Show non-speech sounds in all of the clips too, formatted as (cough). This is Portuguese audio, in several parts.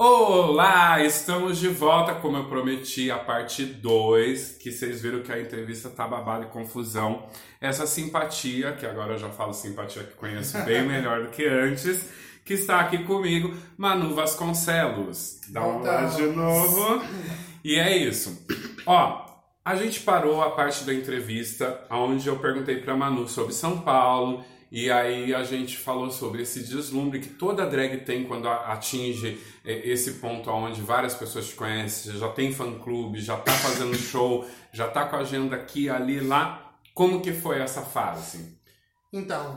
Olá, estamos de volta, como eu prometi, a parte 2, que vocês viram que a entrevista tá babada e confusão. Essa simpatia, que agora eu já falo simpatia que conheço (laughs) bem melhor do que antes, que está aqui comigo, Manu Vasconcelos. Dá um lá de novo. E é isso. Ó, a gente parou a parte da entrevista onde eu perguntei para Manu sobre São Paulo e aí a gente falou sobre esse deslumbre que toda drag tem quando atinge é, esse ponto onde várias pessoas te conhecem, já tem fã-clube, já tá fazendo (laughs) show, já tá com a agenda aqui, ali, lá. Como que foi essa fase? Então,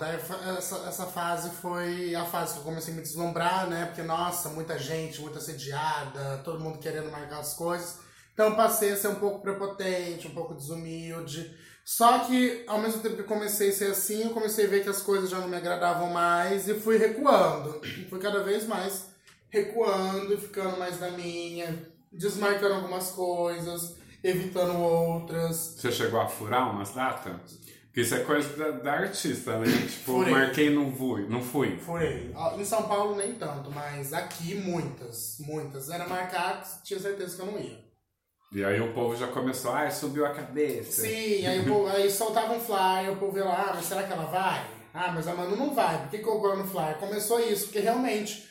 essa, essa fase foi a fase que eu comecei a me deslumbrar, né? Porque, nossa, muita gente, muita sediada, todo mundo querendo marcar as coisas. Então, passei a ser um pouco prepotente, um pouco desumilde. Só que, ao mesmo tempo que comecei a ser assim, eu comecei a ver que as coisas já não me agradavam mais e fui recuando. Fui cada vez mais recuando, ficando mais na minha, desmarcando algumas coisas, evitando outras. Você chegou a furar umas datas? Porque isso é coisa da, da artista, né? (coughs) Tipo, Furei. marquei não fui, não fui. Furei. Em São Paulo nem tanto, mas aqui muitas, muitas. Era marcar, tinha certeza que eu não ia. E aí o povo já começou, ah, subiu a cabeça. Sim, aí, o povo, aí soltava um flyer, o povo ia lá, ah, mas será que ela vai? Ah, mas a Manu não vai, por que colocou no flyer? Começou isso, porque realmente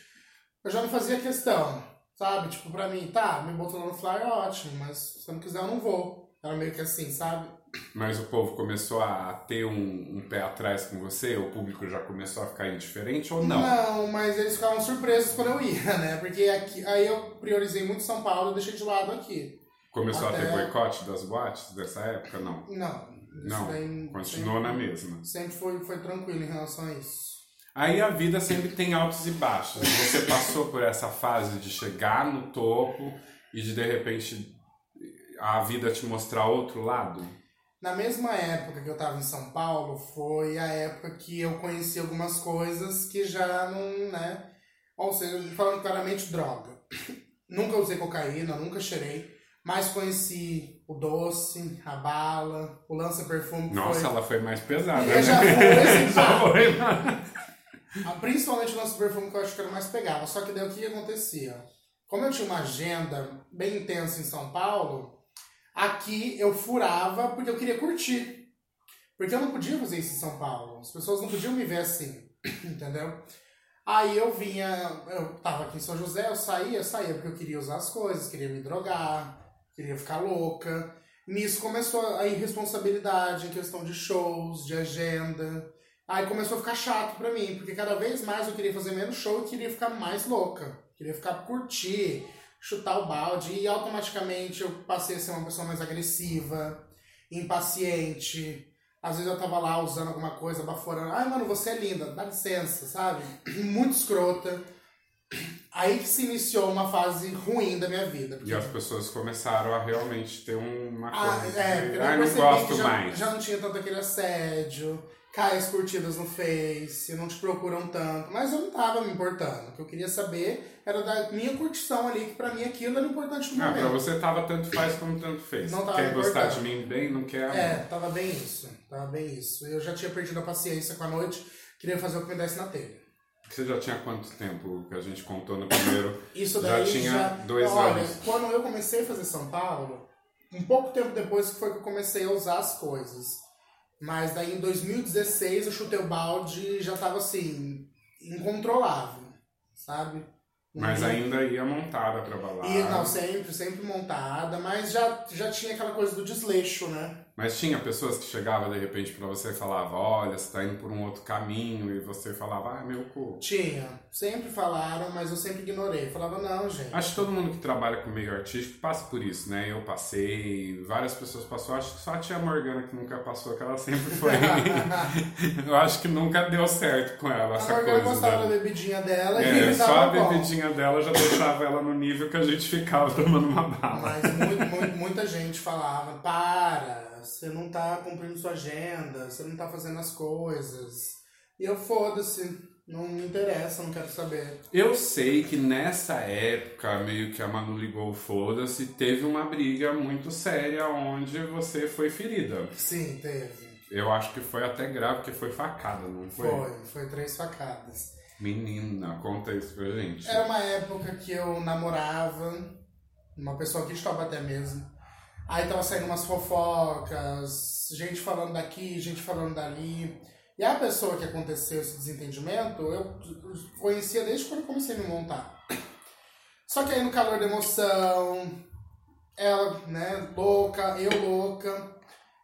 eu já não fazia questão, sabe? Tipo, pra mim, tá, me botou no flyer, ótimo, mas se eu não quiser eu não vou. Era meio que assim, sabe? Mas o povo começou a ter um, um, pé atrás com você? O público já começou a ficar indiferente ou não? Não, mas eles ficavam surpresos quando eu ia, né? Porque aqui, aí eu priorizei muito São Paulo e deixei de lado aqui. Começou Até... a ter boicote das boates dessa época? Não. Não. Não, continuou sempre, na mesma. Sempre foi, foi tranquilo em relação a isso. Aí a vida sempre tem altos e baixos. Você passou por essa fase de chegar no topo e de de repente a vida te mostrar outro lado? Na mesma época que eu estava em São Paulo, foi a época que eu conheci algumas coisas que já não, né? Ou seja, falando claramente, droga. (coughs) nunca usei cocaína, nunca cheirei. Mas conheci o doce, a bala, o lança-perfume. Nossa, foi... ela foi mais pesada. Né? já foi, (laughs) já foi, mano. Ah, principalmente o lança-perfume que eu acho que era mais pegava. Só que daí o que acontecia? Como eu tinha uma agenda bem intensa em São Paulo, aqui eu furava porque eu queria curtir. Porque eu não podia fazer isso em São Paulo. As pessoas não podiam me ver assim, (clears throat) entendeu? Aí eu vinha, eu tava aqui em São José, eu saía, saía porque eu queria usar as coisas, queria me drogar, queria ficar louca. Nisso começou a irresponsabilidade em questão de shows, de agenda. Aí começou a ficar chato pra mim, porque cada vez mais eu queria fazer menos show e queria ficar mais louca. Queria ficar curtir, chutar o balde. E automaticamente eu passei a ser uma pessoa mais agressiva, impaciente. Às vezes eu tava lá usando alguma coisa, baforando. Ai, mano, você é linda, dá licença, sabe? Muito escrota. Aí que se iniciou uma fase ruim da minha vida. Porque... E as pessoas começaram a realmente ter uma ah, coisa. Ah, é, de, ah, não gosto já, mais. Já não tinha tanto aquele assédio, cai as curtidas no Face, não te procuram tanto. Mas eu não tava me importando. O que eu queria saber era da minha curtição ali, que pra mim aquilo era importante no ah, momento. Pra você tava tanto faz como tanto fez. Não tava quer gostar de mim bem, não quer. É, tava bem isso. Tava bem isso. Eu já tinha perdido a paciência com a noite, queria fazer o que me desse na telha. Você já tinha quanto tempo que a gente contou no primeiro? Isso daí já tinha já, dois olha, anos. Quando eu comecei a fazer São Paulo, um pouco tempo depois que foi que eu comecei a usar as coisas. Mas daí em 2016 eu chutei o balde e já tava assim, incontrolável, sabe? Mas ainda ia montada pra balada. E, não, sempre, sempre montada, mas já, já tinha aquela coisa do desleixo, né? Mas tinha pessoas que chegavam de repente para você e falavam, olha, você tá indo por um outro caminho, e você falava, ah, meu cu. Tinha. Sempre falaram, mas eu sempre ignorei. Falava, não, gente. Acho que todo mundo que trabalha com meio artístico passa por isso, né? Eu passei, várias pessoas passou. Acho que só a tia Morgana que nunca passou, que ela sempre foi. (laughs) eu acho que nunca deu certo com ela, a essa Morgana coisa. gostava da bebidinha dela é, (laughs) e só a bom. Bebidinha dela já deixava ela no nível que a gente ficava tomando uma bala. Mas muito, muito, muita gente falava, para você não tá cumprindo sua agenda, você não tá fazendo as coisas. E eu foda-se, não me interessa, não quero saber. Eu sei que nessa época, meio que a Manu ligou foda-se, teve uma briga muito séria onde você foi ferida. Sim, teve. Eu acho que foi até grave, porque foi facada, não foi? Foi, foi três facadas. Menina, conta isso pra gente. Era uma época que eu namorava, uma pessoa aqui de Taubaté mesmo. Aí tava saindo umas fofocas, gente falando daqui, gente falando dali. E a pessoa que aconteceu esse desentendimento, eu conhecia desde quando eu comecei a me montar. Só que aí no calor da emoção, ela, né, louca, eu louca,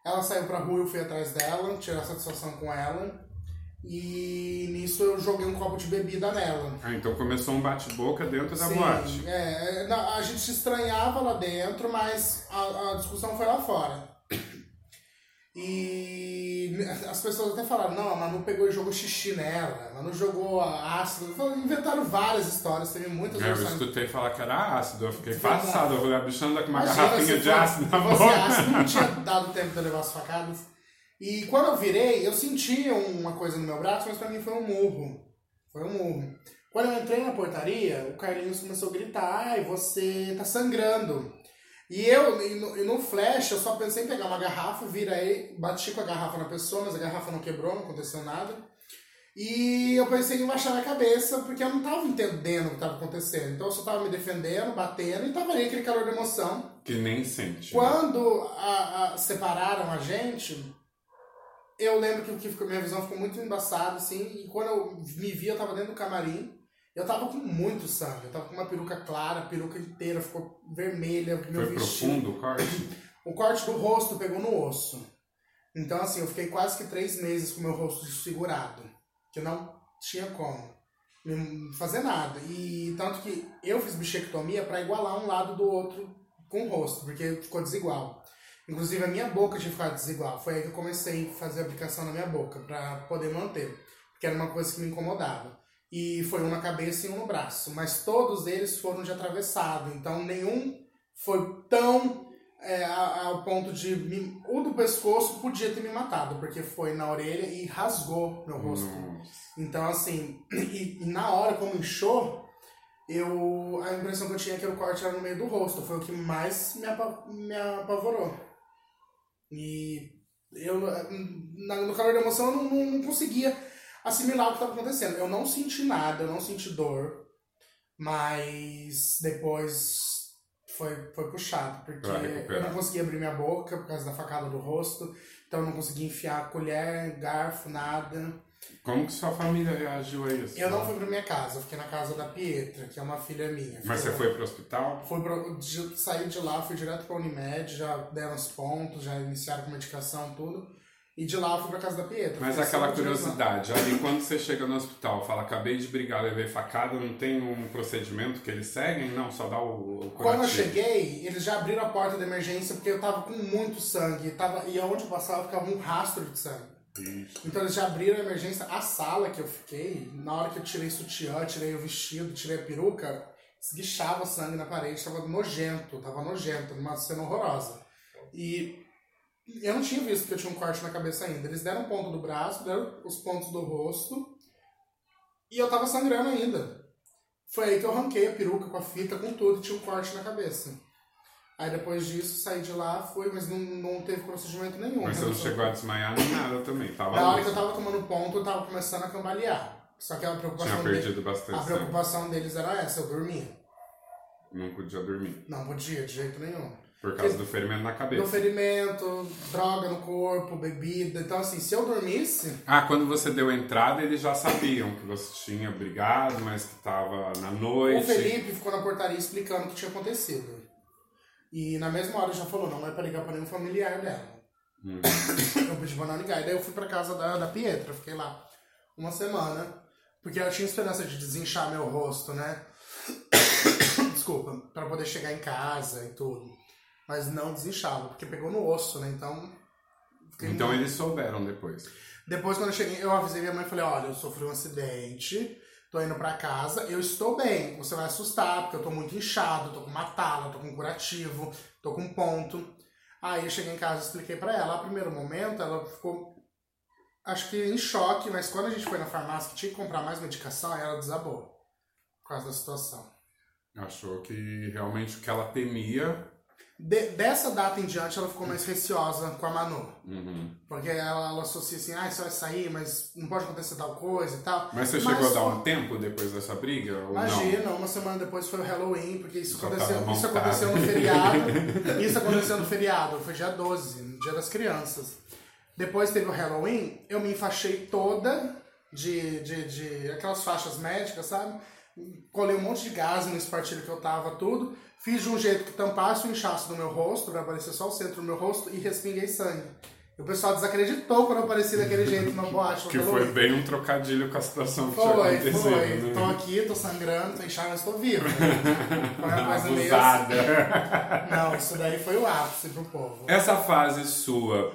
ela saiu pra rua, eu fui atrás dela, tirar satisfação com ela. E nisso eu joguei um copo de bebida nela. Ah, então começou um bate-boca dentro da Sim, boate. é, é, a gente se estranhava lá dentro, mas a, a discussão foi lá fora. E as pessoas até falaram, não, a Manu pegou e jogou xixi nela, a Manu jogou ácido. Inventaram várias histórias, teve muitas É, eu escutei falar que era ácido, eu fiquei Verdade. passado. Eu falei, a bicha anda com uma Imagina, garrafinha de ácido na boca. ácido, não tinha (laughs) dado tempo de levar as facadas. E quando eu virei, eu senti uma coisa no meu braço, mas pra mim foi um murro. Foi um murro. Quando eu entrei na portaria, o Carlinhos começou a gritar, ai, você tá sangrando. E eu, e no, flash, eu só pensei em pegar uma garrafa, virei, bati com a garrafa na pessoa, mas a garrafa não quebrou, não aconteceu nada. E eu pensei em baixar a cabeça, porque eu não tava entendendo o que tava acontecendo. Então eu só tava me defendendo, batendo, e tava ali aquele calor de emoção. Que nem sente. Quando a- a- separaram a gente, eu lembro que, o que ficou, minha visão ficou muito embaçada, assim, e quando eu me vi, eu tava dentro do camarim, eu tava com muito sangue, eu tava com uma peruca clara, a peruca inteira ficou vermelha, meu Foi vestido. profundo o corte? O corte do rosto pegou no osso. Então, assim, eu fiquei quase que três meses com o meu rosto desfigurado, que não tinha como fazer nada. E tanto que eu fiz bichectomia para igualar um lado do outro com o rosto, porque ficou desigual. Inclusive a minha boca tinha ficado desigual. Foi aí que eu comecei a fazer a aplicação na minha boca para poder manter, porque era uma coisa que me incomodava. E foi um na cabeça e um no braço, mas todos eles foram de atravessado, então nenhum foi tão é, ao ponto de me- o do pescoço podia ter me matado, porque foi na orelha e rasgou meu rosto. Nossa. Então, assim, (clears throat) e, e na hora, como inchou, eu, a impressão que eu tinha é que o corte era no meio do rosto. Foi o que mais me, apa- me apavorou. E eu, no calor da emoção, eu não, não, não conseguia assimilar o que estava acontecendo. Eu não senti nada, eu não senti dor, mas depois foi, foi puxado, porque eu não conseguia abrir minha boca por causa da facada do rosto, então eu não conseguia enfiar colher, garfo, nada. Como que sua família reagiu a isso? Eu não fui pra minha casa, eu fiquei na casa da Pietra, que é uma filha minha. Mas você Fiquei- foi pro hospital? Fui pro, de- saí de lá, fui direto pra Unimed, já deram os pontos, já iniciaram com medicação, tudo. E de lá eu fui pra casa da Pietra. Mas aquela lá. curiosidade, ali quando você chega no hospital, fala, acabei de brigar, levei facada, não tem um procedimento que eles seguem? Não, só dá o, o Quando eu cheguei, eles já abriram a porta da emergência porque eu tava com muito sangue. Tava, e aonde eu passava ficava um rastro de sangue. Então eles já abriram a emergência. A sala que eu fiquei, na hora que eu tirei sutiã, tirei o vestido, tirei a peruca, esguichava sangue na parede, tava nojento, tava nojento, uma cena horrorosa. E eu não tinha visto que eu tinha um corte na cabeça ainda. Eles deram ponto do braço, deram os pontos do rosto, e eu tava sangrando ainda. Foi aí que eu arranquei a peruca com a fita, com tudo, e tinha um corte na cabeça. Aí depois disso, saí de lá, fui, mas não, não teve procedimento nenhum. Mas você não chegou a desmaiar nem nada também, tava na hora que eu tava tomando ponto, eu tava começando a cambalear. Só que a preocupação, Tinha dele- perdido bastante a preocupação deles era essa, eu dormia. Não podia dormir. Não podia, de jeito nenhum. Por causa do ferimento na cabeça. Do ferimento, droga no corpo, bebida. Então, assim, se eu dormisse, Ah, quando você deu entrada, eles já sabiam que você tinha brigado, mas que tava na noite. o Felipe ficou na portaria explicando o que tinha acontecido. E na mesma hora já falou, não é pra ligar pra nenhum familiar dela. Hum. (coughs) Eu pedi pra não ligar. E daí eu fui pra casa da, da Pietra, fiquei lá uma semana. Porque eu tinha esperança de desinchar meu rosto, né? (coughs) Desculpa, pra poder chegar em casa e tudo. Mas não desinchava, porque pegou no osso, né? Então. Então muito- eles souberam depois. Depois, quando eu cheguei, eu avisei minha mãe e falei: olha, eu sofri um acidente, tô indo pra casa, eu estou bem. Você vai assustar, porque eu tô muito inchado, tô com uma tala, tô com curativo, tô com ponto. Aí eu cheguei em casa expliquei pra ela. A primeiro momento, ela ficou, acho que em choque, mas quando a gente foi na farmácia que tinha que comprar mais medicação, aí ela desabou. Por causa da situação. Achou que realmente o que ela temia De, dessa data em diante, ela ficou mais receosa com a Manu. Uhum. Porque ela, ela associa assim, ah, você vai sair, mas não pode acontecer tal coisa e tal. Mas você chegou a dar um tempo depois dessa briga? Imagina, não? uma semana depois foi o Halloween, porque isso, Já aconteceu, isso aconteceu no feriado. (laughs) isso aconteceu no feriado, foi dia 12, no dia das crianças. Depois teve o Halloween, eu me enfaixei toda de, de, de aquelas faixas médicas, sabe? Colei um monte de gás no espartilho que eu tava, tudo. Fiz de um jeito que tampasse o inchaço do meu rosto, pra aparecer só o centro do meu rosto, e respinguei sangue. E o pessoal desacreditou quando eu apareci daquele jeito na boate. Que foi bem um trocadilho com a situação que tinha Foi, acontecido, foi. né? Tô aqui, tô sangrando, tô inchado, mas tô vivo. (laughs) Foi uma coisa meio assim. Não, isso daí foi o ápice pro povo. Essa fase sua,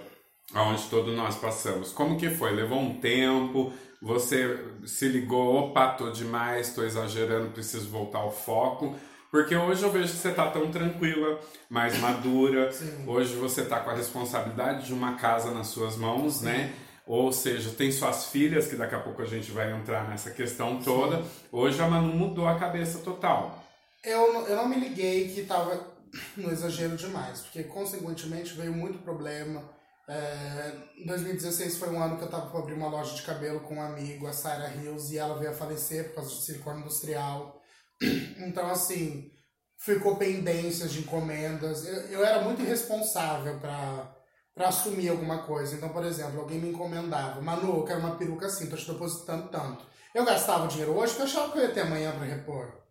onde todos nós passamos, como que foi? Levou um tempo? Você se ligou, opa, tô demais, tô exagerando, preciso voltar ao foco. Porque hoje eu vejo que você tá tão tranquila, mais madura. Sim. Hoje você tá com a responsabilidade de uma casa nas suas mãos, né? Ou seja, tem suas filhas, que daqui a pouco a gente vai entrar nessa questão toda. Hoje a Manu mudou a cabeça total. Eu, não- eu não me liguei que tava no exagero demais, porque consequentemente veio muito problema. É, em 2016 foi um ano que eu tava pra abrir uma loja de cabelo com um amigo, a Sarah Hills, e ela veio a falecer por causa de silicone industrial. (clears throat) Então, assim, ficou pendências de encomendas. Eu, eu era muito irresponsável pra, pra assumir alguma coisa. Então, por exemplo, alguém me encomendava, Manu, eu quero uma peruca assim, tô te depositando tanto. Eu gastava o dinheiro hoje porque eu achava que eu ia ter amanhã pra repor.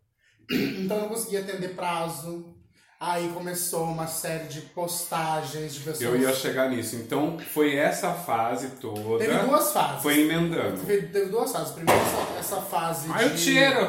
(clears throat) Então eu não conseguia atender prazo. Aí começou uma série de postagens de pessoas. Eu ia chegar nisso. Então, foi essa fase toda. Teve duas fases. Foi emendando. Teve, teve duas fases. Primeiro essa, essa fase Ai, de... o cheiro!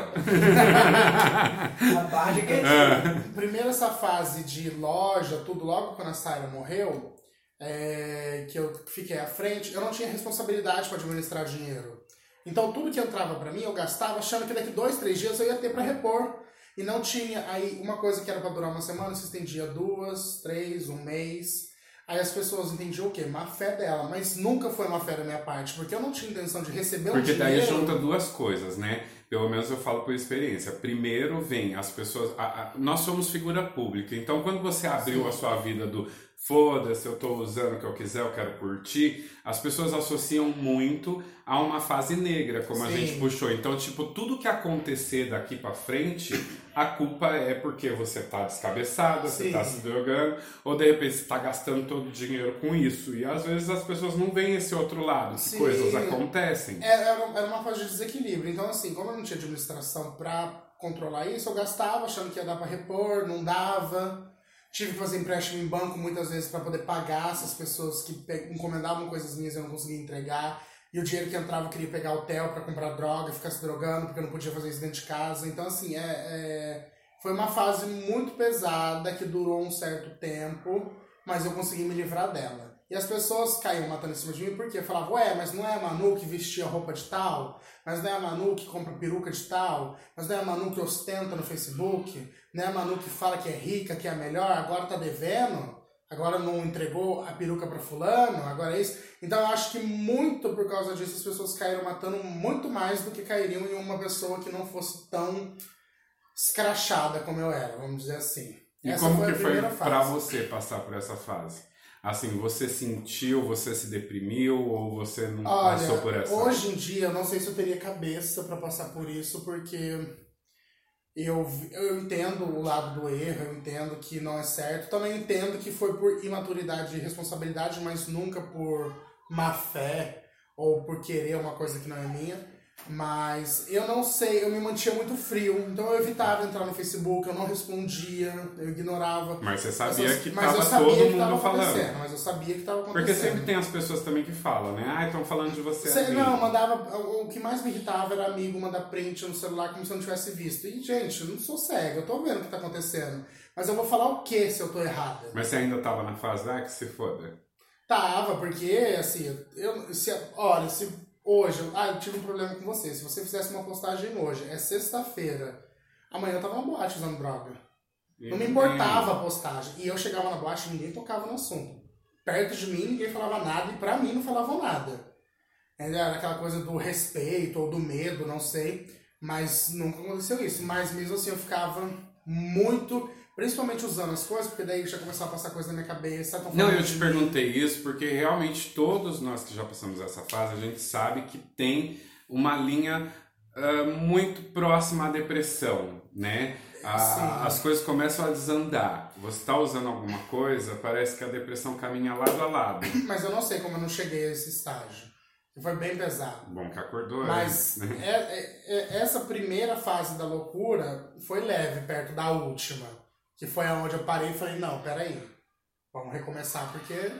A barra que É. Primeiro essa fase de loja, tudo logo quando a Sarah morreu, é, que eu fiquei à frente, eu não tinha responsabilidade para administrar dinheiro. Então tudo que entrava para mim eu gastava achando que daqui dois, três dias eu ia ter para repor. E não tinha. Aí uma coisa que era para durar uma semana se estendia duas, três, um mês. Aí as pessoas entendiam o quê? Má fé dela. Mas nunca foi má fé da minha parte, porque eu não tinha intenção de receber Porque daí dinheiro. junta duas coisas, né? Pelo menos eu falo por experiência. Primeiro vem as pessoas. a- a- nós somos figura pública. Então quando você abriu a sua vida do foda-se, eu tô usando o que eu quiser, eu quero curtir, as pessoas associam muito a uma fase negra, como a Sim. gente puxou. Então, tipo, tudo que acontecer daqui pra frente, a culpa é porque você tá descabeçada, você Sim. tá se drogando, ou de repente você tá gastando todo o dinheiro com isso. E às vezes as pessoas não veem esse outro lado, que Sim. coisas acontecem. Era, era era uma fase de desequilíbrio. Então, assim, como eu não tinha administração pra controlar isso, eu gastava achando que ia dar pra repor, não dava. Tive que fazer empréstimo em banco muitas vezes pra poder pagar essas pessoas que encomendavam coisas minhas e eu não conseguia entregar. E o dinheiro que entrava eu queria pegar hotel pra comprar droga, ficar se drogando, porque eu não podia fazer isso dentro de casa. Então, assim, é, é- foi uma fase muito pesada que durou um certo tempo, mas eu consegui me livrar dela. E as pessoas caíam matando em cima de mim porque falavam, ué, mas não é a Manu que vestia roupa de tal? Mas não é a Manu que compra peruca de tal? Mas não é a Manu que ostenta no Facebook? Não é a Manu que fala que é rica, que é a melhor, agora tá devendo? Agora não entregou a peruca pra fulano? Agora é isso? Então eu acho que muito por causa disso as pessoas caíram matando muito mais do que cairiam em uma pessoa que não fosse tão escrachada como eu era, vamos dizer assim. E Essa como foi que foi fase. você passar por essa fase? Assim, você sentiu, você se deprimiu ou você não passou por Olha, essa? hoje em dia eu não sei se eu teria cabeça pra passar por isso, porque eu, eu entendo o lado do erro, eu entendo que não é certo. Também entendo que foi por imaturidade e responsabilidade, mas nunca por má fé ou por querer uma coisa que não é minha. Mas eu não sei, eu me mantinha muito frio, então eu evitava entrar no Facebook, eu não respondia, eu ignorava. Mas você sabia eu- que mas eu tava sabia todo que mundo falando. Mas eu sabia que tava acontecendo. Porque sempre tem as pessoas também que falam, né? Ah, estão falando de você ali. não, mandava. O que mais me irritava era amigo mandar print no celular como se eu não tivesse visto. E, gente, eu não sou cego, eu tô vendo o que tá acontecendo. Mas eu vou falar o que se eu tô errada? Mas você ainda tava na fase, ah, que se foda. Tava, porque, assim, eu. Se, olha, se hoje. Ah, eu tive um problema com você. Se você fizesse uma postagem hoje, é sexta-feira. Amanhã eu tava na boate usando droga. Não me importava a postagem. E eu chegava na boate e ninguém tocava no assunto. Perto de mim ninguém falava nada e pra mim não falavam nada. Era aquela coisa do respeito ou do medo, não sei. Mas nunca aconteceu isso. Mas mesmo assim eu ficava muito Principalmente usando as coisas, porque daí já começou a passar coisa na minha cabeça. Não, eu te perguntei isso porque realmente todos nós que já passamos essa fase, a gente sabe que tem uma linha ah, muito próxima à depressão, né? A- as coisas começam a desandar. Você está usando alguma coisa, parece que a depressão caminha lado a lado. (coughs) Mas eu não sei como eu não cheguei a esse estágio. Foi bem pesado. Bom que acordou, Mas né? é- é- é- essa primeira fase da loucura foi leve perto da última. Que foi aonde eu parei e falei, não, peraí. Vamos recomeçar porque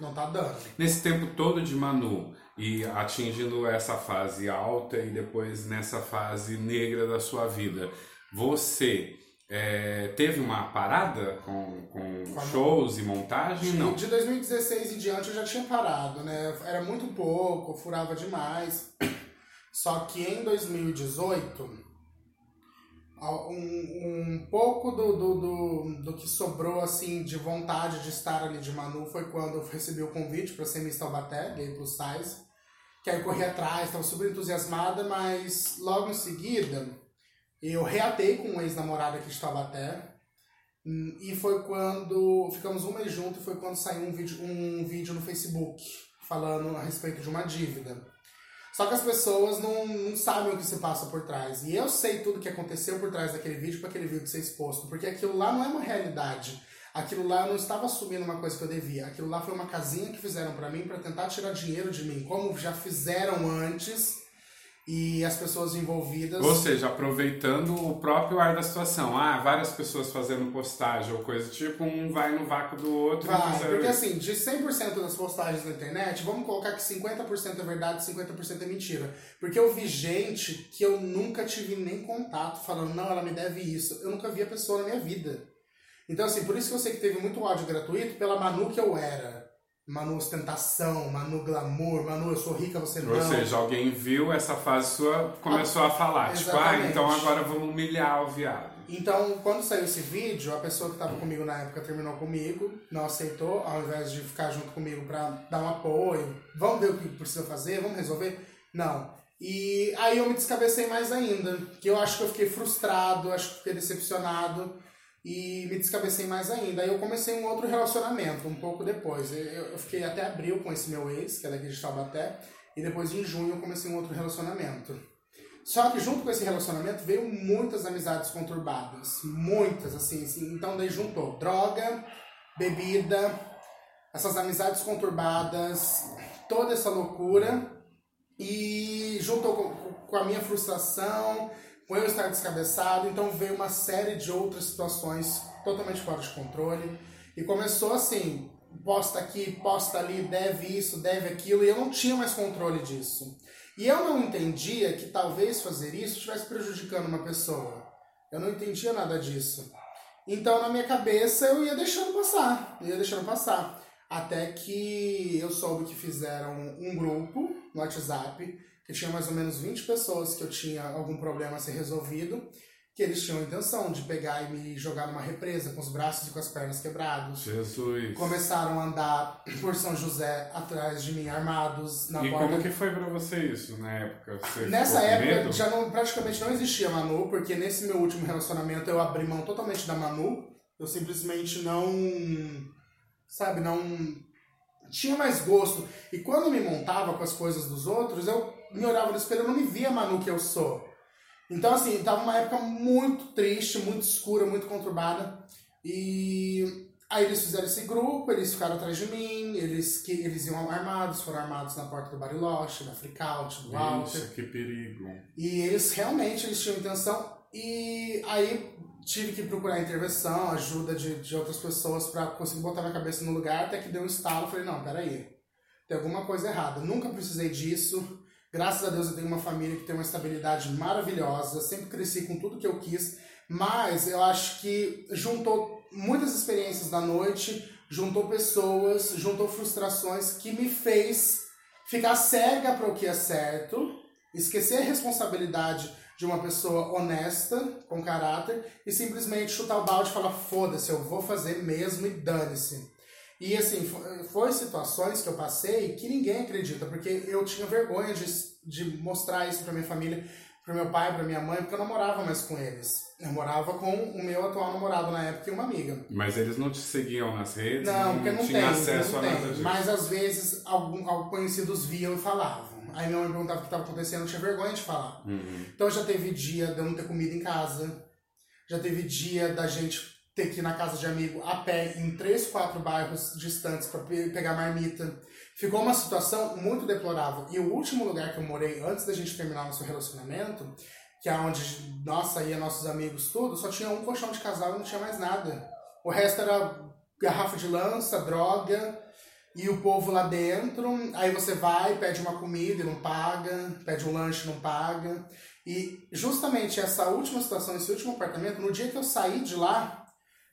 não tá dando. Nesse tempo todo de Manu e atingindo essa fase alta e depois nessa fase negra da sua vida, você é, teve uma parada com, com Com shows e montagem? De, Não. de 2016 em diante eu já tinha parado, né? Era muito pouco, furava demais. Só que em 2018, a- um, um pouco do, do, do, do que sobrou assim de vontade de estar ali de Manu foi quando eu recebi o convite para ser Miss Taubaté, gay plus size. Que aí eu corri atrás, estava super entusiasmada, mas logo em seguida eu reatei com um ex-namorado aqui de Taubaté. Hum, E foi quando ficamos um mês juntos e foi quando saiu um vídeo, um vídeo no Facebook falando a respeito de uma dívida. Só que as pessoas não, não sabem o que se passa por trás. E eu sei tudo que aconteceu por trás daquele vídeo para aquele vídeo ser exposto. Porque aquilo lá não é uma realidade. Aquilo lá eu não estava assumindo uma coisa que eu devia. Aquilo lá foi uma casinha que fizeram para mim para tentar tirar dinheiro de mim. Como já fizeram antes. E as pessoas envolvidas. Ou seja, aproveitando o próprio ar da situação. Ah, várias pessoas fazendo postagem ou coisa tipo, um vai no vácuo do outro. e Vai, porque assim, de 100% das postagens na internet, vamos colocar que 50% é verdade e 50% é mentira. Porque eu vi gente que eu nunca tive nem contato falando, não, ela me deve isso. Eu nunca vi a pessoa na minha vida. Então, assim, por isso que eu sei que teve muito ódio gratuito pela Manu que eu era. Manu ostentação, Manu glamour, Manu eu sou rica, você não. Ou seja, alguém viu essa fase sua, começou a falar, tipo, ah, Exatamente. então agora vamos humilhar o viado. Então, quando saiu esse vídeo, a pessoa que estava comigo na época terminou comigo, não aceitou, ao invés de ficar junto comigo para dar um apoio, vamos ver o que precisa fazer, vamos resolver? Não. E aí eu me descabecei mais ainda, que eu acho que eu fiquei frustrado, acho que fiquei decepcionado e me descabecei mais ainda. Aí eu comecei um outro relacionamento um pouco depois. Eu, eu fiquei até abril com esse meu ex, que é daqui de Taubaté, e depois em junho eu comecei um outro relacionamento. Só que junto com esse relacionamento veio muitas amizades conturbadas. Muitas, assim, assim. Então daí juntou droga, bebida, essas amizades conturbadas, toda essa loucura. E juntou com, com a minha frustração, com eu estar descabeçado. Então veio uma série de outras situações totalmente fora de controle. E começou assim, posta aqui, posta ali, deve isso, deve aquilo. E eu não tinha mais controle disso. E eu não entendia que talvez fazer isso estivesse prejudicando uma pessoa. Eu não entendia nada disso. Então, na minha cabeça, eu ia deixando passar. Ia deixando passar. Até que eu soube que fizeram um grupo no WhatsApp, que tinha mais ou menos 20 pessoas que eu tinha algum problema a ser resolvido, que eles tinham a intenção de pegar e me jogar numa represa com os braços e com as pernas quebrados. Jesus. Começaram a andar por São José atrás de mim, armados na e porta. como que foi pra você isso na época? Você Nessa época medo? já não, praticamente não existia Manu, porque nesse meu último relacionamento eu abri mão totalmente da Manu. Eu simplesmente não. Sabe, não. Tinha mais gosto. E quando me montava com as coisas dos outros, eu me olhava no espelho e não me via a Manu que eu sou. Então, assim, tava uma época muito triste, muito escura, muito conturbada. E aí eles fizeram esse grupo, eles ficaram atrás de mim, eles, que, eles iam armados, foram armados na porta do Bariloche, da Freakout, do Walter. Ixi, que perigo. E eles realmente eles tinham intenção. E aí tive que procurar intervenção, ajuda de, de outras pessoas para conseguir botar minha cabeça no lugar, até que deu um estalo. Falei, não, peraí, tem alguma coisa errada. Nunca precisei disso. Graças a Deus eu tenho uma família que tem uma estabilidade maravilhosa. Sempre cresci com tudo que eu quis. Mas eu acho que juntou muitas experiências da noite, juntou pessoas, juntou frustrações que me fez ficar cega para o que é certo, esquecer a responsabilidade de uma pessoa honesta, com caráter, e simplesmente chutar o balde e falar: foda-se, eu vou fazer mesmo e dane-se. E assim, fo- foi situações que eu passei que ninguém acredita, porque eu tinha vergonha de, de mostrar isso pra minha família, pro meu pai, pra minha mãe, porque eu não morava mais com eles. Eu morava com o meu atual namorado na época e uma amiga. Mas eles não te seguiam nas redes? Não, porque não tinha tem, acesso não a tem. nada disso. Mas às vezes algum, alguns conhecidos viam e falavam. Aí minha mãe perguntava o que estava acontecendo, eu tinha vergonha de falar. Uhum. Então já teve dia de eu não ter comida em casa. Já teve dia da gente ter que ir na casa de amigo a pé em três, quatro bairros distantes para pegar marmita. Ficou uma situação muito deplorável. E o último lugar que eu morei antes da gente terminar nosso relacionamento, que é onde, nossa, ia nossos amigos tudo, só tinha um colchão de casal e não tinha mais nada. O resto era garrafa de lança, droga, e o povo lá dentro. Aí você vai, pede uma comida e não paga, pede um lanche e não paga. E justamente essa última situação, esse último apartamento, no dia que eu saí de lá,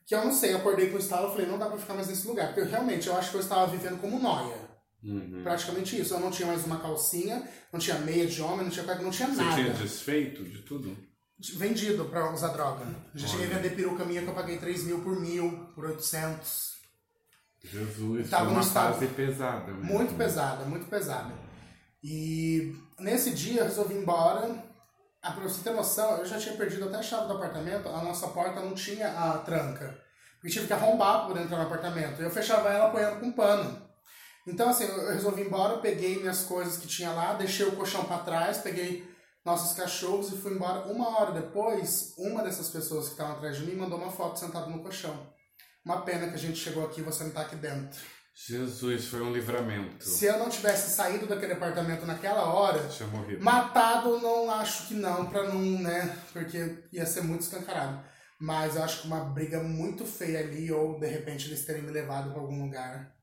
que eu não sei, eu acordei com o estalo, eu falei, não dá pra ficar mais nesse lugar. Porque eu, realmente, eu acho que eu estava vivendo como noia. Uhum. Praticamente isso. Eu não tinha mais uma calcinha, não tinha meia de homem, não tinha não tinha Você nada. tinha desfeito de tudo? Vendido pra usar droga. Já cheguei a vender peruca minha que eu paguei 3 mil por mil, por 800. Jesus, Tava foi uma estado fase pesada. mesmo. Muito pesada, muito pesada. E nesse dia eu resolvi ir embora. Ah, pra você ter noção, eu já tinha perdido até a chave do apartamento, a nossa porta não tinha a tranca. Eu tive que arrombar para entrar no apartamento. Eu fechava ela apoiando com pano. Então, assim, eu resolvi ir embora, peguei minhas coisas que tinha lá, deixei o colchão para trás, peguei nossos cachorros e fui embora. Uma hora depois, uma dessas pessoas que estavam atrás de mim mandou uma foto sentado no colchão. Uma pena que a gente chegou aqui e você não tá aqui dentro. Jesus, foi um livramento. Se eu não tivesse saído daquele apartamento naquela hora, Tinha morrido. matado não acho que não, pra não, né? Porque ia ser muito escancarado. Mas eu acho que uma briga muito feia ali, ou de repente eles terem me levado pra algum lugar,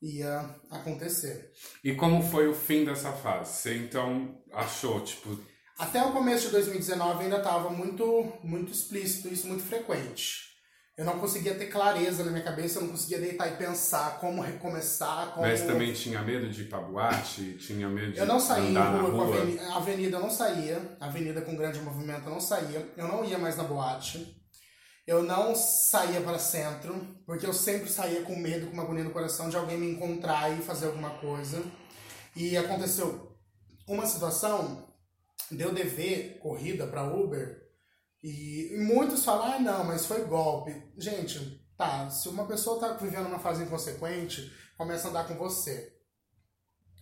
ia acontecer. E como foi o fim dessa fase? Você então achou, tipo, Até o começo de 2019 ainda estava muito, muito explícito, isso muito frequente. Eu não conseguia ter clareza na minha cabeça, eu não conseguia deitar e pensar como recomeçar, como... mas também tinha medo de ir pra boate? Tinha medo de Eu não saía andar na rua, com rua? avenida, avenida eu não saía, avenida com grande movimento eu não saía, eu não ia mais na boate, eu não saía para centro, porque eu sempre saía com medo, com uma agonia no coração de alguém me encontrar e fazer alguma coisa. E aconteceu uma situação de eu dever corrida para Uber e muitos falam, ah não, mas foi golpe. Gente, tá, se uma pessoa tá vivendo uma fase inconsequente, começa a andar com você.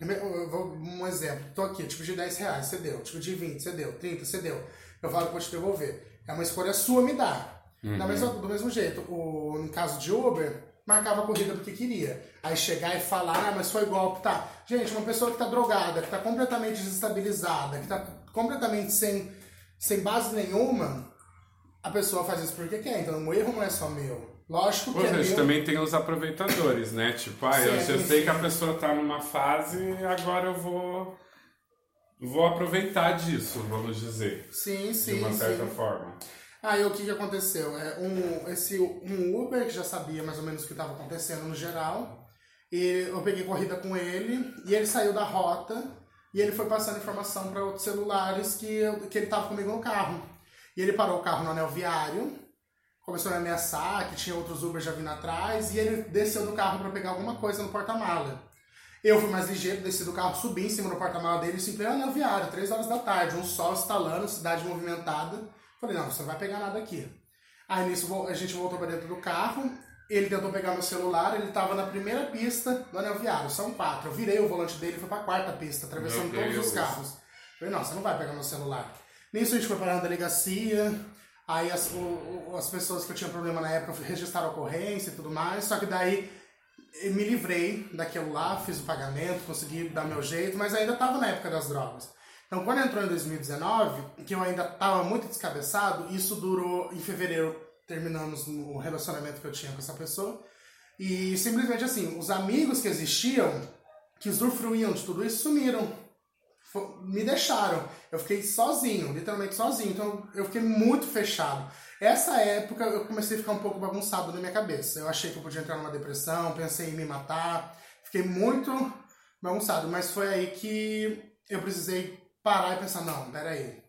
Eu vou, um exemplo, tô aqui, te pedi 10 reais, você deu, te pedi 20, você deu, 30, você deu. Eu falo que vou te devolver. É uma escolha sua me dar. Da mesma, do mesmo jeito, o, no caso de Uber, marcava a corrida porque queria. Aí chegar e falar, ah, mas foi golpe, tá. Gente, uma pessoa que tá drogada, que tá completamente desestabilizada, que tá completamente sem, sem base nenhuma, a pessoa faz isso porque quer. Então o erro não é só meu. Lógico que Ou é meu. também tem os aproveitadores, né? Tipo, ah, eu, eu sei que a pessoa tá numa fase, agora eu vou vou aproveitar disso, vamos dizer, Sim, de sim, uma certa sim. forma. Aí o que, que aconteceu? É, um, esse, um Uber, que já sabia mais ou menos o que estava acontecendo no geral, e eu peguei corrida com ele, e ele saiu da rota, e ele foi passando informação para outros celulares que, eu, que ele estava comigo no carro. E ele parou o carro no anel viário, começou a me ameaçar, que tinha outros Uber já vindo atrás, e ele desceu do carro para pegar alguma coisa no porta-mala. Eu fui mais ligeiro, desci do carro, subi em cima do porta-mala dele, em pleno anel viário, três horas da tarde, um sol estalando, cidade movimentada. Falei, não, você não vai pegar nada aqui. Aí nisso a gente voltou para dentro do carro, ele tentou pegar meu celular, ele tava na primeira pista do anel viário, são quatro. Eu virei o volante dele e fui pra quarta pista, atravessando todos os carros. Falei, não, você não vai pegar meu celular. Nisso a gente foi parar na delegacia, aí as, o- as pessoas que eu tinha problema na época registraram a ocorrência e tudo mais, só que daí me livrei daquilo lá, fiz o pagamento, consegui dar meu jeito, mas ainda estava na época das drogas. Então, quando entrou em 2019, que eu ainda estava muito descabeçado, isso durou em fevereiro, terminamos o relacionamento que eu tinha com essa pessoa. E simplesmente assim, os amigos que existiam, que usufruíam de tudo isso, sumiram. Me deixaram. Eu fiquei sozinho, literalmente sozinho. Então eu fiquei muito fechado. Essa época eu comecei a ficar um pouco bagunçado na minha cabeça. Eu achei que eu podia entrar numa depressão, pensei em me matar. Fiquei muito bagunçado. Mas foi aí que eu precisei parar e pensar, não, peraí.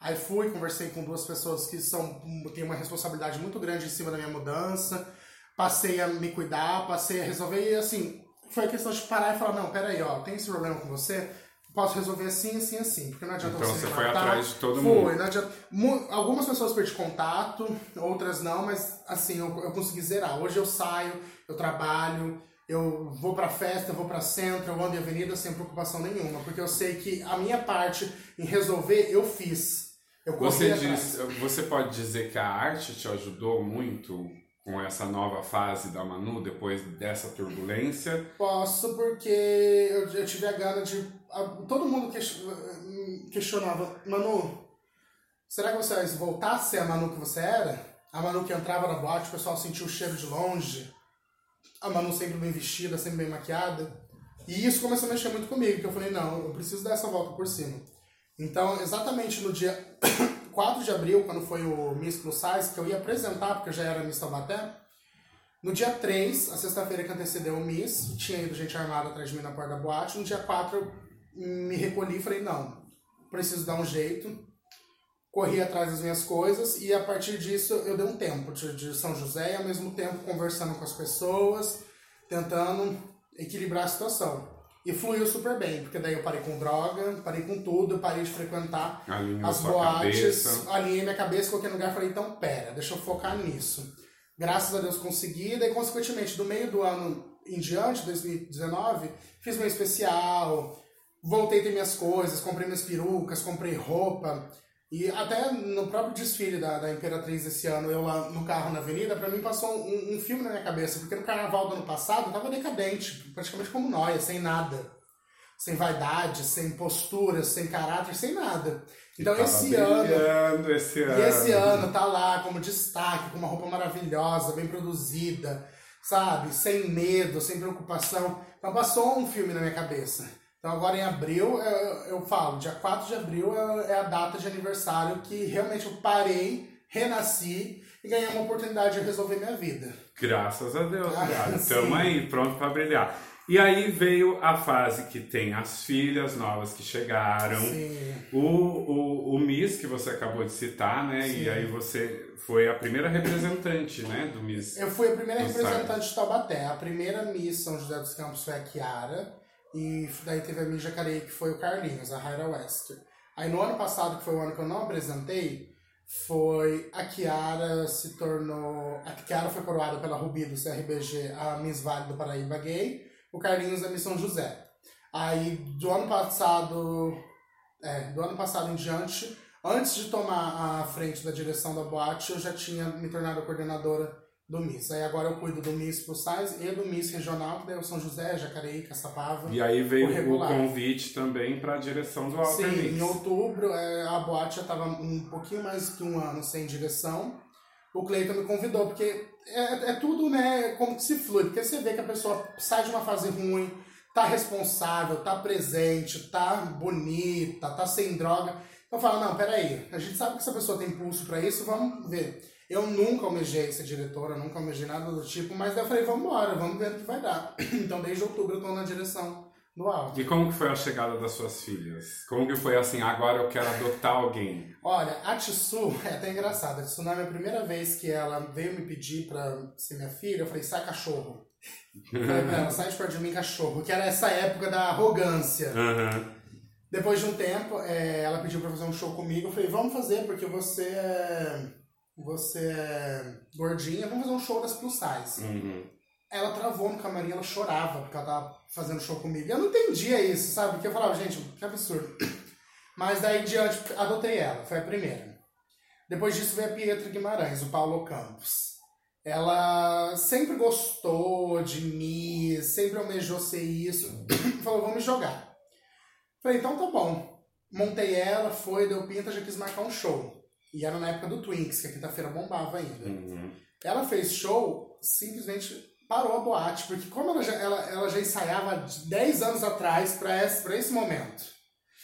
Aí fui, conversei com duas pessoas que são têm uma responsabilidade muito grande em cima da minha mudança. Passei a me cuidar, passei a resolver e assim, foi a questão de parar e falar, não, peraí, ó, tem esse problema com você, posso resolver assim, assim, assim. Porque não adianta Então você você foi matar. atrás de todo Foi, mundo. não adianta. Algumas pessoas perdi contato, outras não, mas assim, eu, eu consegui zerar. Hoje eu saio, eu trabalho, eu vou pra festa, eu vou pra centro, eu ando em avenida sem preocupação nenhuma. Porque eu sei que a minha parte em resolver, eu fiz. Eu Você, diz, você pode dizer que a arte te ajudou muito com essa nova fase da Manu, depois dessa turbulência? Posso, porque eu, eu tive a gana de. Todo mundo ques- questionava, Manu, será que você voltar a ser a Manu que você era? A Manu que entrava na boate, o pessoal sentia o cheiro de longe. A Manu sempre bem vestida, sempre bem maquiada. E isso começou a mexer muito comigo, porque eu falei, não, eu preciso dar essa volta por cima. Então, exatamente no dia (coughs) 4 de abril, quando foi o Miss Plus Size, que eu ia apresentar, porque eu já era Miss Taubaté, no dia 3, a sexta-feira que antecedeu o Miss, tinha ido gente armada atrás de mim na porta da boate. No dia 4, eu me recolhi e falei, não, preciso dar um jeito. Corri atrás das minhas coisas e a partir disso eu dei um tempo de, São José e ao mesmo tempo conversando com as pessoas, tentando equilibrar a situação. E fluiu super bem, porque daí eu parei com droga, parei com tudo, parei de frequentar Alinhou as boates, cabeça. alinhei minha cabeça, coloquei no lugar e falei, então pera, deixa eu focar nisso. Graças a Deus consegui, daí consequentemente do meio do ano em diante, 2019, fiz meu especial, voltei a ter minhas coisas, comprei minhas perucas, comprei roupa. E até no próprio desfile da, da Imperatriz esse ano, eu lá no carro na avenida, pra mim passou um, um filme na minha cabeça, porque no carnaval do ano passado eu tava decadente, praticamente como nóia, sem nada. Sem vaidade, sem postura, sem caráter, sem nada. Então esse ano. esse ano. E esse ano tá lá como destaque, com uma roupa maravilhosa, bem produzida, sabe? Sem medo, sem preocupação. Então passou um filme na minha cabeça. Então agora em abril, eu, eu falo, dia 4 de abril é é a data de aniversário que realmente eu parei, renasci e ganhei uma oportunidade de resolver minha vida. Graças a Deus, Ah, cara. Estamos aí, pronto para brilhar. E aí veio a fase que tem as filhas novas que chegaram. Sim. O, o, o Miss que você acabou de citar, né? Sim. E aí você foi a primeira representante, né, do Miss. Eu fui a primeira representante de Taubaté. A primeira Miss São José dos Campos foi a Kiara. E daí teve a Miss Jacareí, que foi o Carlinhos, a Raira Wester. Aí no ano passado, que foi o ano que eu não apresentei, foi a Kiara se tornou... A Kiara foi coroada pela Rubi do CRBG, a Miss Vale do Paraíba Gay. O Carlinhos da Miss São José. Aí do ano passado... É, do ano passado em diante, antes de tomar a frente da direção da boate, eu já tinha me tornado coordenadora do MIS. Aí agora eu cuido do MIS Plus Size e do MIS Regional, que daí é o São José, Jacareí, Caçapava. E aí veio O o, convite também para a direção do Alter Sim, em outubro é, a boate já estava um pouquinho mais que um ano sem direção. O Cleiton me convidou, porque é, é tudo, né, como que se flui. Porque você vê que a pessoa sai de uma fase ruim, tá responsável, tá presente, tá bonita, tá sem droga. Então fala, não, peraí, a gente sabe que essa pessoa tem impulso pra isso, vamos ver. Eu nunca almejei ser diretora, nunca almejei nada do tipo, mas daí eu falei, vamos embora, vamos ver o que vai dar. (clears throat) Então desde outubro eu tô na direção do alto. E como que foi a chegada das suas filhas? Como que foi assim, agora eu quero adotar alguém? Olha, a Tissu (laughs) é até engraçado. A Tissu, na minha primeira vez que ela veio me pedir pra ser minha filha, eu falei, sai cachorro. Eu falei pra ela, (laughs) sai de perto de mim, cachorro. Que era essa época da arrogância. Aham. Depois de um tempo, é, ela pediu pra fazer um show comigo. Eu falei, vamos fazer, porque você é, você é gordinha, vamos fazer um show das plus size. Uhum. Ela travou no camarim, ela chorava porque ela tava fazendo show comigo. Eu não entendia isso, sabe? Porque eu falava, gente, que absurdo. Mas daí em diante, adotei ela, foi a primeira. Depois disso veio a Pietra Guimarães, o Paulo Campos. Ela sempre gostou de mim, sempre almejou ser isso. (clears throat) Falou, vamos jogar. Falei, então tá bom. Montei ela, foi, deu pinta, já quis marcar um show. E era na época do Twinks, que a quinta-feira bombava ainda. Uhum. Ela fez show, simplesmente parou a boate, porque como ela já, ela, ela já ensaiava de 10 anos atrás para esse, pra esse momento.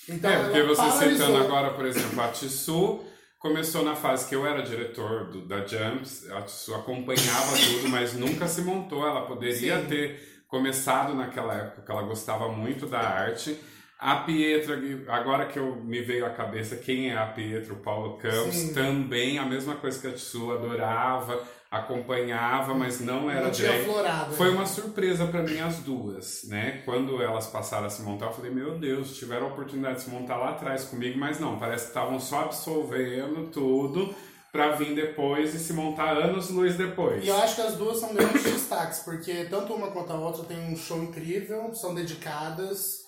Então, é, porque você paralisou. citando agora, por exemplo, a Tissu começou na fase que eu era diretor do, da Jumps, a Tissu acompanhava (laughs) tudo, mas nunca se montou. Ela poderia Sim. ter começado naquela época que ela gostava muito da arte, A Pietra, agora que eu me veio à cabeça quem é a Pietra, o Paulo Campos, Sim. também a mesma coisa que a Tsu, adorava, acompanhava, mas não era Não drag. florado. Foi uma surpresa pra mim as duas, né? Quando elas passaram a se montar, eu falei, meu Deus, tiveram a oportunidade de se montar lá atrás comigo, mas não, parece que estavam só absolvendo tudo pra vir depois e se montar anos luz depois. E eu acho que as duas são grandes destaques, porque tanto uma quanto a outra tem um show incrível, são dedicadas,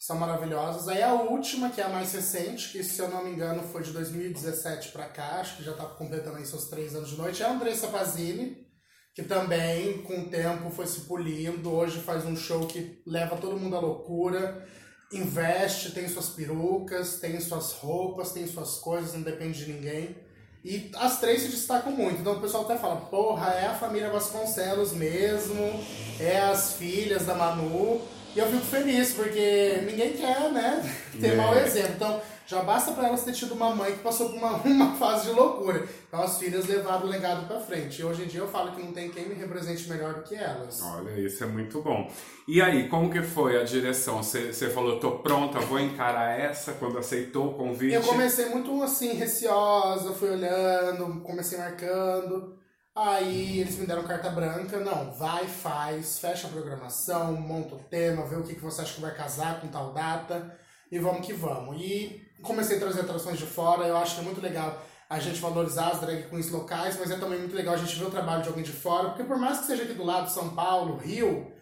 são maravilhosas. Aí a última, que é a mais recente, que se eu não me engano foi de 2017 pra cá, acho que já tá completando aí seus três anos de noite, é a Andressa Pazini, que também com o tempo foi se polindo, hoje faz um show que leva todo mundo à loucura, investe, tem suas perucas, tem suas roupas, tem suas coisas, não depende de ninguém. E as três se destacam muito. Então o pessoal até fala, porra, é a família Vasconcelos mesmo, é as filhas da Manu. E eu fico feliz, porque ninguém quer, né, ter É. mau exemplo. Então, já basta pra elas ter tido uma mãe que passou por uma, (laughs) uma fase de loucura. Então as filhas levaram o legado pra frente. E hoje em dia eu falo que não tem quem me represente melhor do que elas. Olha, isso é muito bom. E aí, como que foi a direção? Você você falou, tô pronta, vou encarar essa quando aceitou o convite? Eu comecei muito assim, receosa, fui olhando, comecei marcando. Aí eles me deram carta branca, não, vai, faz, fecha a programação, monta o tema, vê o que, que você acha que vai casar com tal data e vamos que vamos. E comecei a trazer atrações de fora, eu acho que é muito legal a gente valorizar as drag queens locais, mas é também muito legal a gente ver o trabalho de alguém de fora, porque por mais que seja aqui do lado, São Paulo, Rio,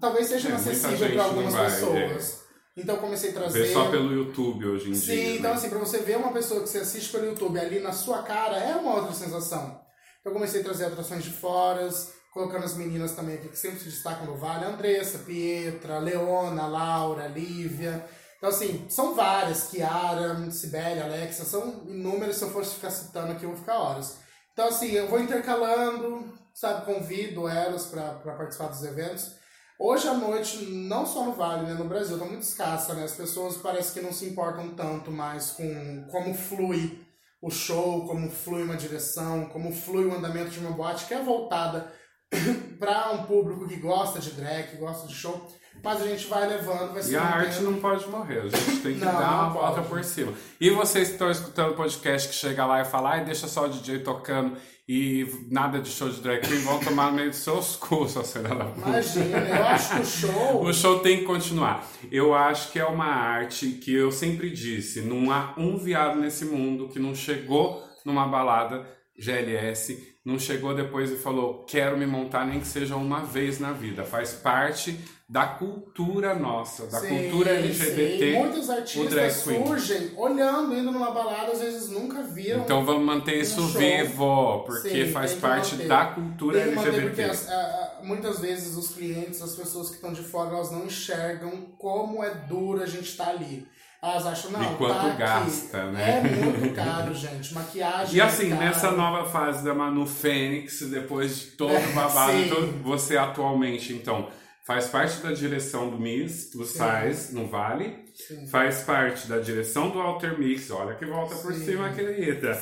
talvez seja É, inacessível para algumas vai, pessoas. Então eu comecei a trazer. Vê só pelo YouTube hoje em Sim, dia. então né? assim, pra você ver uma pessoa que você assiste pelo YouTube ali na sua cara, é uma outra sensação. Eu comecei a trazer atrações de fora, colocando as meninas também aqui que sempre se destacam no Vale, Andressa, Pietra, Leona, Laura, Lívia. Então assim, são várias, Kiara, Sibeli, Alexa, são inúmeras, se eu fosse ficar citando aqui eu vou ficar horas. Então assim, eu vou intercalando, sabe, convido elas pra participar dos eventos. Hoje à noite, não só no Vale, né, no Brasil, tá muito escassa, né? As pessoas parece que não se importam tanto mais com como flui o show, como flui uma direção, como flui o andamento de uma boate que é voltada (coughs) para um público que gosta de drag, que gosta de show, mas a gente vai levando, vai se E a arte não pode morrer, a gente tem que Não, dar uma volta por cima. E vocês que estão escutando o podcast que chega lá e fala, ai, deixa só o DJ tocando e nada de show de drag queen, vão tomar no meio dos (laughs) seus cursos, sua filha da puta. Imagina, eu acho que o show (laughs) O show tem que continuar. Eu acho que é uma arte que eu sempre disse: não há um viado nesse mundo que não chegou numa balada GLS, não chegou depois e falou: quero me montar, nem que seja uma vez na vida. Faz parte da cultura nossa, da Sim, cultura LGBT. sim. Muitos artistas surgem olhando, indo numa balada, às vezes nunca viram. Então vamos manter isso um show. vivo, porque Sim, faz parte manter. da cultura LGBT. porque as- a- a- muitas vezes os clientes, as pessoas que estão de fora, elas não enxergam como é duro a gente estar ali. Elas acham, não, E quanto tá aqui. gasta, né? É muito caro, gente. Maquiagem E é assim, caro. nessa nova fase da Manu Fênix, depois de todo É, o (laughs) babado, sim. todo- você atualmente, então, faz parte da direção do Miss, do Sim. Sais, no Vale, Sim. faz parte da direção do Alter Mix, olha que volta por Sim. cima, querida.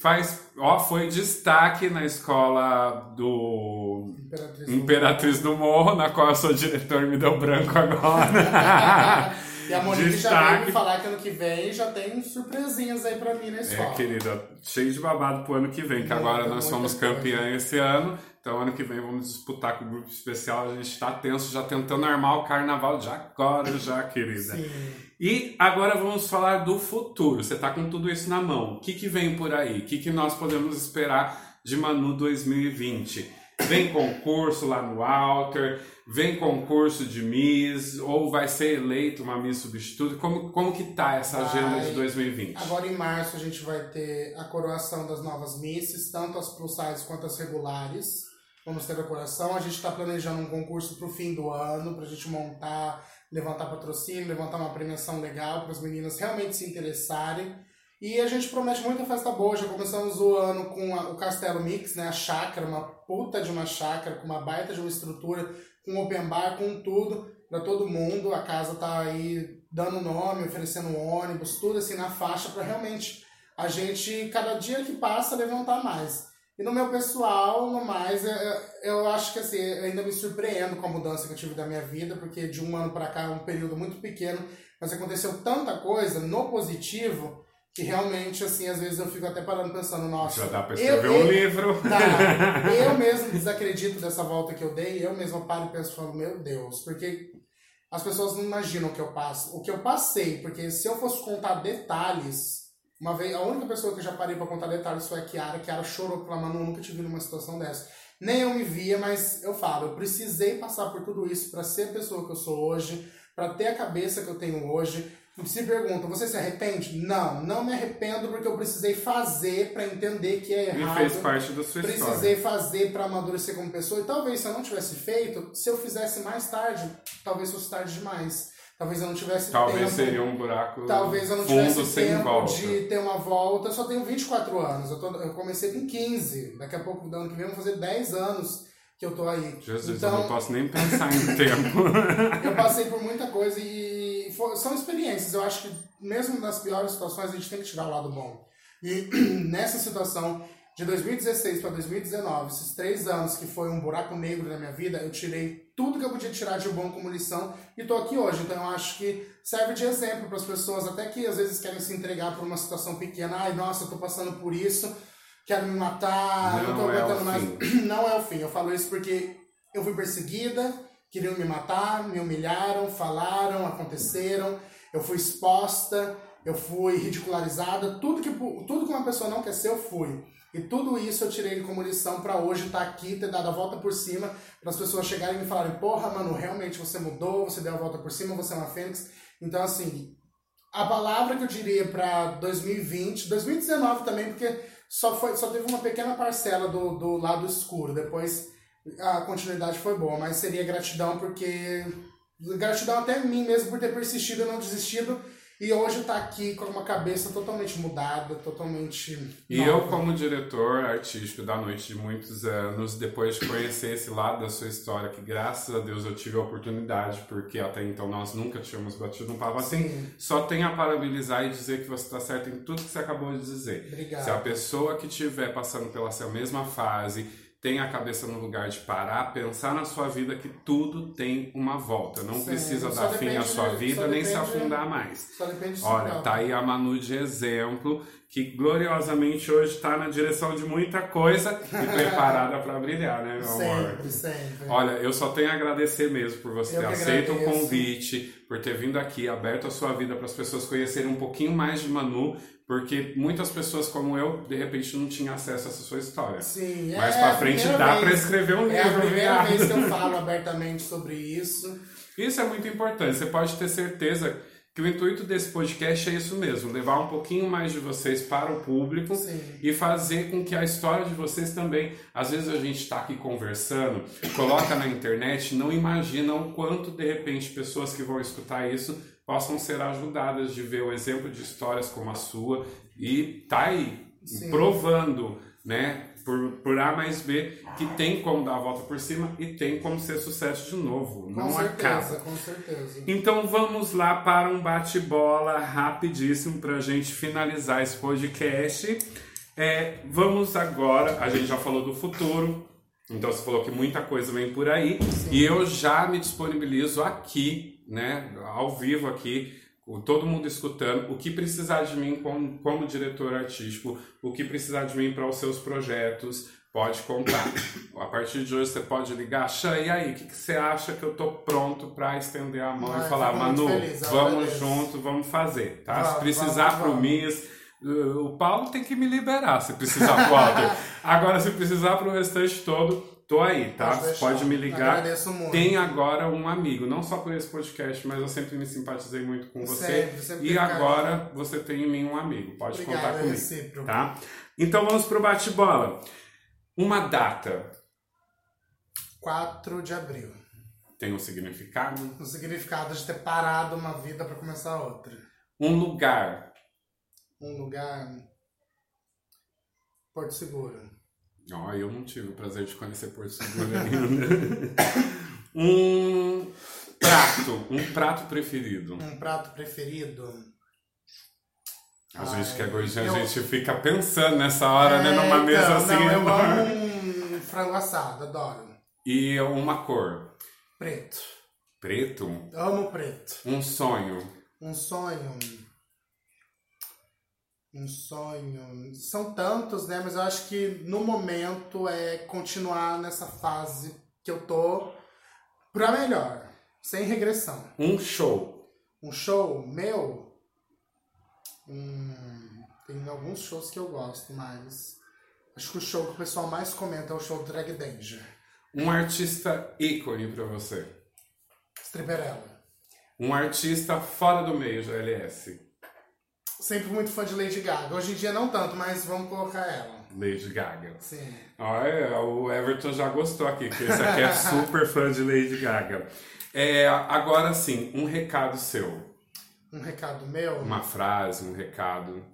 Faz, ó, foi destaque na escola do Imperatriz do Imperatriz do Morro, na qual eu sou diretor e me deu branco agora. (laughs) E a Monique já Destaque. veio me falar que ano que vem já tem surpresinhas aí pra mim na escola. É, querida, cheio de babado pro ano que vem, que Muita, agora nós somos campeã esse ano. Então, ano que vem vamos disputar com o grupo especial. A gente tá tenso, já tentando armar o carnaval de agora, já, querida. Sim. E agora vamos falar do futuro. Você tá com tudo isso na mão. O que, que vem por aí? O que, que nós podemos esperar de Manu 2020? Vem concurso lá no Alter, vem concurso de Miss, ou vai ser eleito uma Miss substituta? Como, como que tá essa agenda de Vai. 2020? Agora em março a gente vai ter a coroação das novas misses, tanto as plus size quanto as regulares. Vamos ter a coroação. A gente está planejando um concurso para o fim do ano, para a gente montar, levantar patrocínio, levantar uma premiação legal para as meninas realmente se interessarem. E a gente promete muita festa boa. Já começamos o ano com a- o Castelo Mix, né? A chácara, uma puta de uma chácara, com uma baita de uma estrutura, com open bar, com tudo para todo mundo. A casa tá aí dando nome, oferecendo ônibus, tudo assim na faixa para realmente a gente, cada dia que passa, levantar mais. E no meu pessoal, no mais, eu, eu acho que assim, ainda me surpreendo com a mudança que eu tive da minha vida, porque de um ano para cá é um período muito pequeno, mas aconteceu tanta coisa no positivo que realmente, assim, às vezes eu fico até parando pensando, nossa. Já dá pra escrever eu, um eu, livro. (laughs) Tá, (laughs) eu mesmo desacredito dessa volta que eu dei, eu mesmo paro e penso, falo, meu Deus, porque as pessoas não imaginam o que eu passo. O que eu passei, porque se eu fosse contar detalhes uma vez, a única pessoa que eu já parei para contar detalhes foi a Kiara. A Kiara chorou pela Manu, nunca tive numa situação dessa. Nem eu me via, mas eu falo, eu precisei passar por tudo isso para ser a pessoa que eu sou hoje, para ter a cabeça que eu tenho hoje. Se perguntam, você se arrepende? Não, não me arrependo porque eu precisei fazer para entender que é errado. E fez parte da sua precisei história. Precisei fazer para amadurecer como pessoa. E talvez se eu não tivesse feito, se eu fizesse mais tarde, talvez fosse tarde demais. Talvez eu não tivesse Talvez tempo. seria um buraco Talvez eu não tivesse tempo volta. de ter uma volta. Eu só tenho 24 anos. Eu, tô, eu comecei com 15. Daqui a pouco, no ano que vem, vou fazer 10 anos que eu tô aí. Jesus, então, eu não posso nem pensar em tempo. (laughs) eu passei por muita coisa e for, são experiências. Eu acho que mesmo nas piores situações a gente tem que tirar o lado bom. E (clears throat) nessa situação de 2016 para 2019, esses três anos que foi um buraco negro na minha vida, eu tirei tudo que eu podia tirar de bom como lição e tô aqui hoje. Então eu acho que serve de exemplo para as pessoas, até que às vezes querem se entregar por uma situação pequena. Ai, nossa, eu tô passando por isso, quero me matar, não, não tô é aguentando mais. (clears throat) Não é o fim. Eu falo isso porque eu fui perseguida, queriam me matar, me humilharam, falaram, aconteceram, eu fui exposta, eu fui ridicularizada, tudo que, tudo que uma pessoa não quer ser, eu fui. E tudo isso eu tirei como lição para hoje estar tá aqui, ter dado a volta por cima, para as pessoas chegarem e me falarem: porra, mano, realmente você mudou, você deu a volta por cima, você é uma fênix. Então, assim, a palavra que eu diria para 2020, 2019 também, porque só, foi, só teve uma pequena parcela do, do lado escuro, depois a continuidade foi boa, mas seria gratidão porque. Gratidão até a mim mesmo por ter persistido e não desistido e hoje tá aqui com uma cabeça totalmente mudada, totalmente. E nova. eu, como diretor artístico da Noite de Muitos Anos, depois de conhecer esse lado da sua história, que graças a Deus eu tive a oportunidade, porque até então nós nunca tínhamos batido um papo assim, só tenho a parabenizar e dizer que você está certo em tudo que você acabou de dizer. Obrigado. Se a pessoa que estiver passando pela sua mesma fase tenha a cabeça no lugar de parar, pensar na sua vida que tudo tem uma volta. Não Sim, precisa dar fim à sua vida nem se afundar mais. Só depende Olha, tá aí a Manu de exemplo, que gloriosamente hoje está na direção de muita coisa e (laughs) preparada para brilhar, né, meu amor? Sempre, sempre. Olha, eu só tenho a agradecer mesmo por você eu ter aceito o convite, por ter vindo aqui, aberto a sua vida para as pessoas conhecerem um pouquinho mais de Manu porque muitas pessoas como eu, de repente, não tinham acesso a essa sua história. Sim, Mas é pra frente dá para escrever um livro. É a primeira vez que eu falo (laughs) abertamente sobre isso. Isso é muito importante. Você pode ter certeza que o intuito desse podcast é isso mesmo, levar um pouquinho mais de vocês para o público Sim. e fazer com que a história de vocês também, às vezes a gente está aqui conversando, coloca na internet, não imagina o quanto de repente pessoas que vão escutar isso possam ser ajudadas de ver o exemplo de histórias como a sua e tá aí Sim. provando, né, por, por A mais B, que tem como dar a volta por cima e tem como ser sucesso de novo. Com não certeza, acaba. Com certeza. Então vamos lá para um bate-bola rapidíssimo para a gente finalizar esse podcast. É, vamos agora, a gente já falou do futuro, então você falou que muita coisa vem por aí Sim. e eu já me disponibilizo aqui né, ao vivo aqui, todo mundo escutando, o que precisar de mim como, como diretor artístico, o que precisar de mim para os seus projetos, pode contar. (coughs) A partir de hoje você pode ligar, Xan, e aí, o que, que, você acha que eu tô pronto para estender a mão Ai, e falar, Manu, feliz, vamos junto, vamos fazer, tá? Vamos, se precisar vamos, pro vamos. MIS, uh, o Paulo tem que me liberar se precisar pro Walter. (laughs) Agora, se precisar pro restante todo, Tô aí, tá? Pode Você deixar. pode me ligar. Agradeço muito. Tem agora um amigo, não só por esse podcast, mas eu sempre me simpatizei muito com você. Sempre, sempre e agora carinho. você tem em mim um amigo. Pode contar comigo. recíproco. Tá? Então vamos pro bate-bola. Uma data 4 de abril. tem um significado? O significado de ter parado uma vida para começar outra. Um lugar. Um lugar. Porto Seguro. Ó, eu não tive o prazer de conhecer Porto Seguro ainda. (laughs) um prato. Um prato preferido. Um prato preferido. A gente Ai, que é gordinho, eu- a gente fica pensando nessa hora, né? É, Numa mesa então, assim. Não, eu (laughs) amo um frango assado, adoro. E uma cor. Preto. Preto. Amo preto. Um sonho. Um sonho. Um sonho. São tantos, né? Mas eu acho que no momento é continuar nessa fase que eu tô pra melhor. Sem regressão. Um show. Um show meu. Hum, tem alguns shows que eu gosto, mas. Acho que o show que o pessoal mais comenta é o show do Drag Danger. Um artista ícone pra você. Stripperella. Um artista fora do meio da LS. Sempre muito fã de Lady Gaga. Hoje em dia não tanto, mas vamos colocar ela. Lady Gaga. Sim. Olha, o Everton já gostou aqui, que esse aqui é (laughs) super fã de Lady Gaga. É, agora sim, um recado seu. Um recado meu. Uma frase, um recado.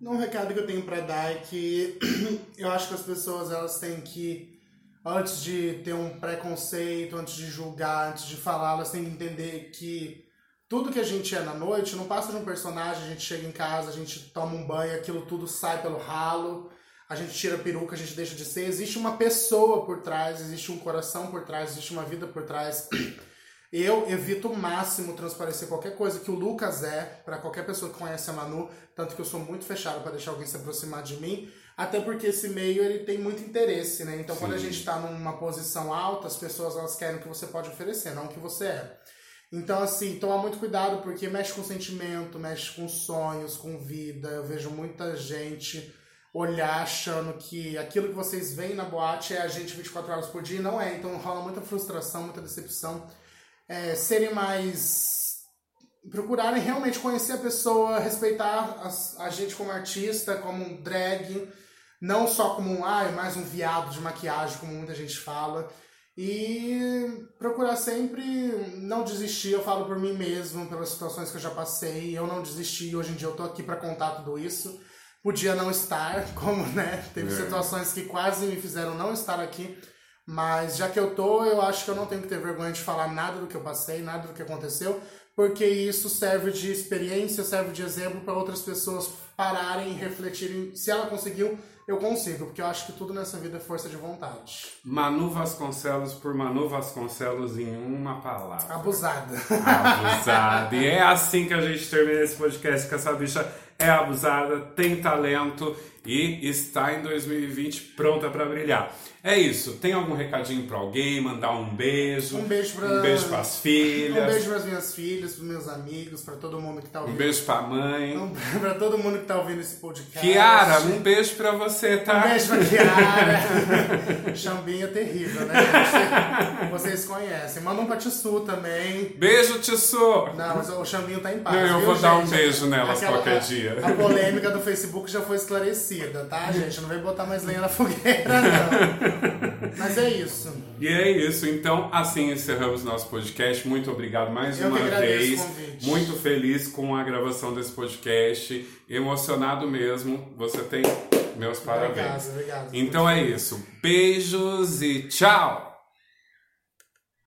Um recado que eu tenho pra dar é que (clears throat) eu acho que as pessoas elas têm que, antes de ter um preconceito, antes de julgar, antes de falar, elas têm que entender que tudo que a gente é na noite não passa de um personagem, a gente chega em casa, a gente toma um banho, aquilo tudo sai pelo ralo, a gente tira a peruca, a gente deixa de ser. Existe uma pessoa por trás, existe um coração por trás, existe uma vida por trás. (clears throat) Eu evito o máximo transparecer qualquer coisa que o Lucas é pra qualquer pessoa que conhece a Manu, tanto que eu sou muito fechado pra deixar alguém se aproximar de mim, até porque esse meio ele tem muito interesse, né? Então quando a Sim. gente tá numa posição alta, as pessoas elas querem o que você pode oferecer, não o que você é. Então assim, toma muito cuidado porque mexe com sentimento, mexe com sonhos, com vida. Eu vejo muita gente olhar achando que aquilo que vocês veem na boate é a gente 24 horas por dia e não é. Então rola muita frustração, muita decepção é, serem mais. procurarem realmente conhecer a pessoa, respeitar as- a, gente como artista, como um drag, não só como um, ah, é mais um viado de maquiagem, como muita gente fala. E procurar sempre não desistir, eu falo por mim mesmo, pelas situações que eu já passei, eu não desisti, hoje em dia eu tô aqui pra contar tudo isso. Podia não estar, (laughs) como, né, teve É. situações que quase me fizeram não estar aqui, mas já que eu tô, eu acho que eu não tenho que ter vergonha de falar nada do que eu passei, nada do que aconteceu, porque isso serve de experiência, serve de exemplo para outras pessoas pararem e refletirem. Se ela conseguiu, eu consigo, porque eu acho que tudo nessa vida é força de vontade. Manu Vasconcelos por Manu Vasconcelos em uma palavra. Abusada. Abusada. E é assim que a gente termina esse podcast, que essa bicha é abusada, tem talento e está em 2020 pronta pra brilhar. É isso. Tem algum recadinho pra alguém? Mandar um beijo? Um beijo pra- Um beijo pras filhas. Um beijo para as minhas filhas, para meus amigos, para todo mundo que tá Um ouvindo. beijo pra mãe. Um pra todo mundo que tá ouvindo esse podcast. Kiara, um beijo pra você, tá? Um beijo pra Kiara. (laughs) Chambinha terrível, né? gente? Vocês conhecem. Manda um pra Tissu também. Beijo, Tissô! Não, mas o Chambinho tá em paz. Não, eu viu, vou dar um gente? beijo nelas qualquer a- dia. A polêmica do Facebook já foi esclarecida, tá, gente? Não vem botar mais lenha na fogueira, não. Mas é isso. E é isso, então assim encerramos nosso podcast. Muito obrigado mais Eu uma vez. Muito feliz com a gravação desse podcast. Emocionado mesmo. Você tem meus parabéns. Obrigado, obrigado. Então é isso. Beijos e tchau!